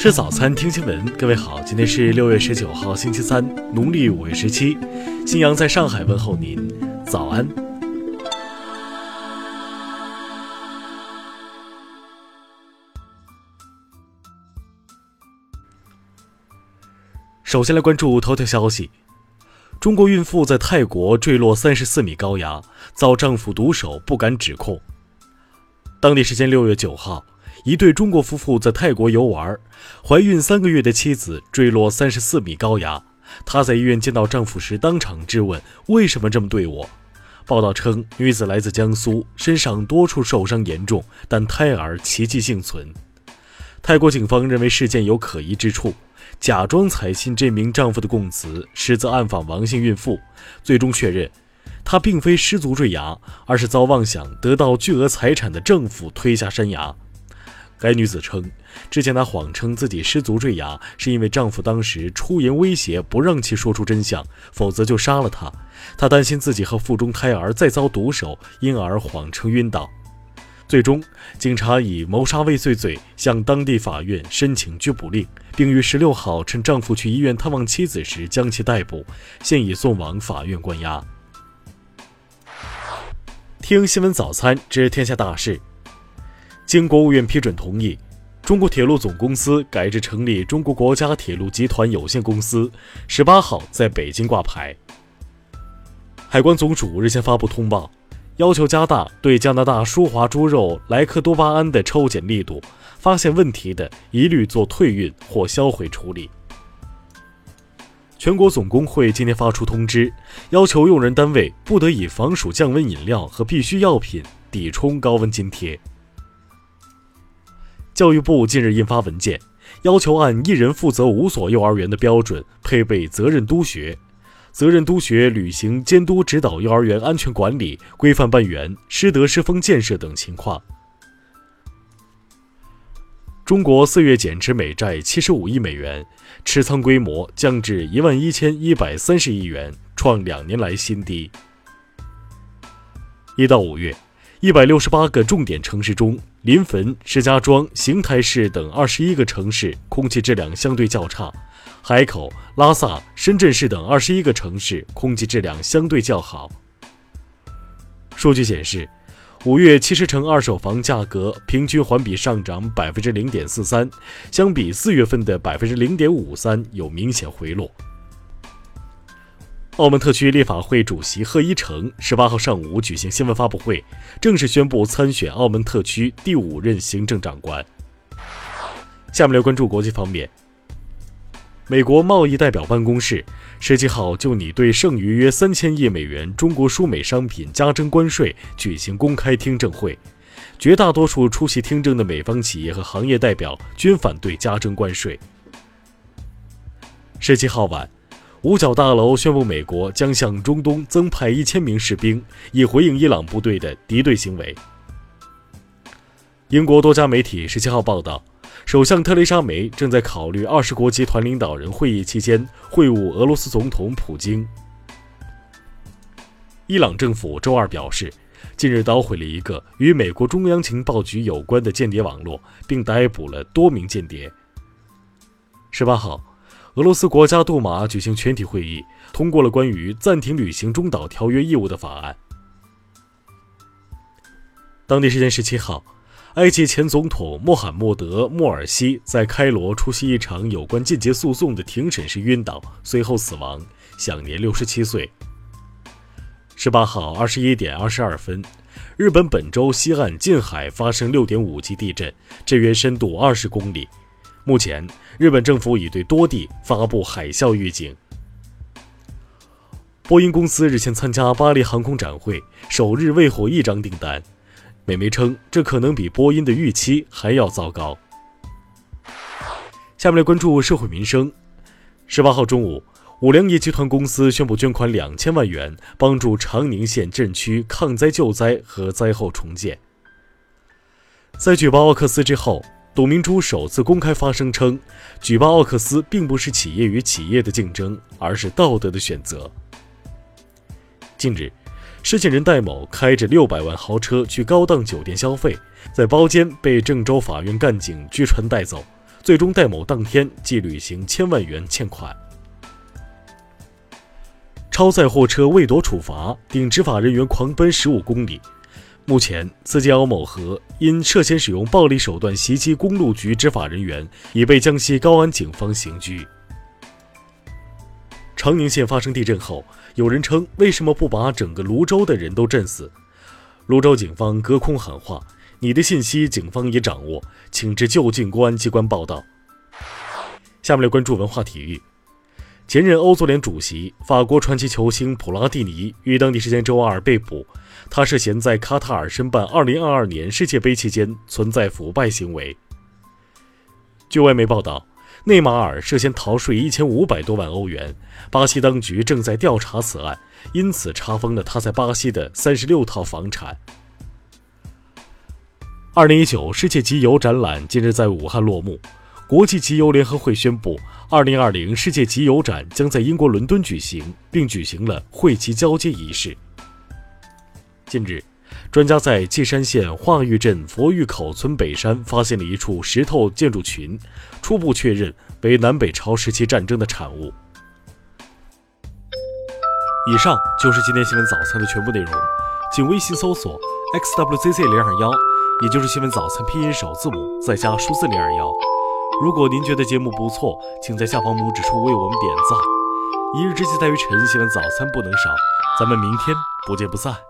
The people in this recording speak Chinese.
吃早餐，听新闻。各位好，今天是六月十九号，星期三，农历五月十七。新阳在上海问候您，早安。首先来关注头条消息：中国孕妇在泰国坠落三十四米高崖，遭丈夫毒手不敢指控。当地时间六月九号。一对中国夫妇在泰国游玩，怀孕三个月的妻子坠落三十四米高崖。她在医院见到丈夫时，当场质问：“为什么这么对我？”报道称，女子来自江苏，身上多处受伤严重，但胎儿奇迹幸存。泰国警方认为事件有可疑之处，假装采信这名丈夫的供词，实则暗访王姓孕妇。最终确认，她并非失足坠崖，而是遭妄想得到巨额财产的丈夫推下山崖。该女子称，之前她谎称自己失足坠崖，是因为丈夫当时出言威胁，不让其说出真相，否则就杀了她。她担心自己和腹中胎儿再遭毒手，因而谎称晕倒。最终，警察以谋杀未遂罪向当地法院申请拘捕令，并于十六号趁丈夫去医院探望妻子时将其逮捕，现已送往法院关押。听新闻早餐知天下大事。经国务院批准同意，中国铁路总公司改制成立中国国家铁路集团有限公司，十八号在北京挂牌。海关总署日前发布通报，要求加大对加拿大舒华猪肉莱克多巴胺的抽检力度，发现问题的一律做退运或销毁处理。全国总工会今天发出通知，要求用人单位不得以防暑降温饮料和必需药品抵充高温津贴。教育部近日印发文件，要求按一人负责五所幼儿园的标准配备责任督学，责任督学履行监督指导幼儿园安全管理、规范办园、师德师风建设等情况。中国四月减持美债七十五亿美元，持仓规模降至一万一千一百三十亿元，创两年来新低。一到五月。一百六十八个重点城市中，临汾、石家庄、邢台市等二十一个城市空气质量相对较差；海口、拉萨、深圳市等二十一个城市空气质量相对较好。数据显示，五月七十城二手房价格平均环比上涨百分之零点四三，相比四月份的百分之零点五三有明显回落。澳门特区立法会主席贺一诚十八号上午举行新闻发布会，正式宣布参选澳门特区第五任行政长官。下面来关注国际方面。美国贸易代表办公室十七号就拟对剩余约三千亿美元中国输美商品加征关税举行公开听证会，绝大多数出席听证的美方企业和行业代表均反对加征关税。十七号晚。五角大楼宣布，美国将向中东增派一千名士兵，以回应伊朗部队的敌对行为。英国多家媒体十七号报道，首相特蕾莎梅正在考虑二十国集团领导人会议期间会晤俄罗斯总统普京。伊朗政府周二表示，近日捣毁了一个与美国中央情报局有关的间谍网络，并逮捕了多名间谍。十八号。俄罗斯国家杜马举行全体会议，通过了关于暂停履行中导条约义务的法案。当地时间十七号，埃及前总统穆罕默德·穆尔西在开罗出席一场有关间谍诉讼的庭审时晕倒，随后死亡，享年六十七岁。十八号二十一点二十二分，日本本州西岸近海发生六点五级地震，震源深度二十公里。目前，日本政府已对多地发布海啸预警。波音公司日前参加巴黎航空展会，首日未获一张订单。美媒称，这可能比波音的预期还要糟糕。下面来关注社会民生。十八号中午，五粮液集团公司宣布捐款两千万元，帮助长宁县镇区抗灾救灾和灾后重建。在举报奥克斯之后。董明珠首次公开发声称，举报奥克斯并不是企业与企业的竞争，而是道德的选择。近日，失信人戴某开着六百万豪车去高档酒店消费，在包间被郑州法院干警拘传带走，最终戴某当天即履行千万元欠款。超载货车未躲处罚，顶执法人员狂奔十五公里。目前，司机欧某和因涉嫌使用暴力手段袭击公路局执法人员，已被江西高安警方刑拘。长宁县发生地震后，有人称：“为什么不把整个泸州的人都震死？”泸州警方隔空喊话：“你的信息，警方已掌握，请至就近公安机关报道。”下面来关注文化体育。前任欧足联主席、法国传奇球星普拉蒂尼于当地时间周二被捕，他涉嫌在卡塔尔申办2022年世界杯期间存在腐败行为。据外媒报道，内马尔涉嫌逃税1500多万欧元，巴西当局正在调查此案，因此查封了他在巴西的36套房产。2019世界集邮展览近日在武汉落幕。国际集邮联合会宣布，2020世界集邮展将在英国伦敦举行，并举行了会旗交接仪式。近日，专家在稷山县化峪镇佛峪口村北山发现了一处石头建筑群，初步确认为南北朝时期战争的产物。以上就是今天新闻早餐的全部内容，请微信搜索 xwzc 零二幺，也就是新闻早餐拼音首字母再加数字零二幺。如果您觉得节目不错，请在下方拇指处为我们点赞。一日之计在于晨，新闻早餐不能少，咱们明天不见不散。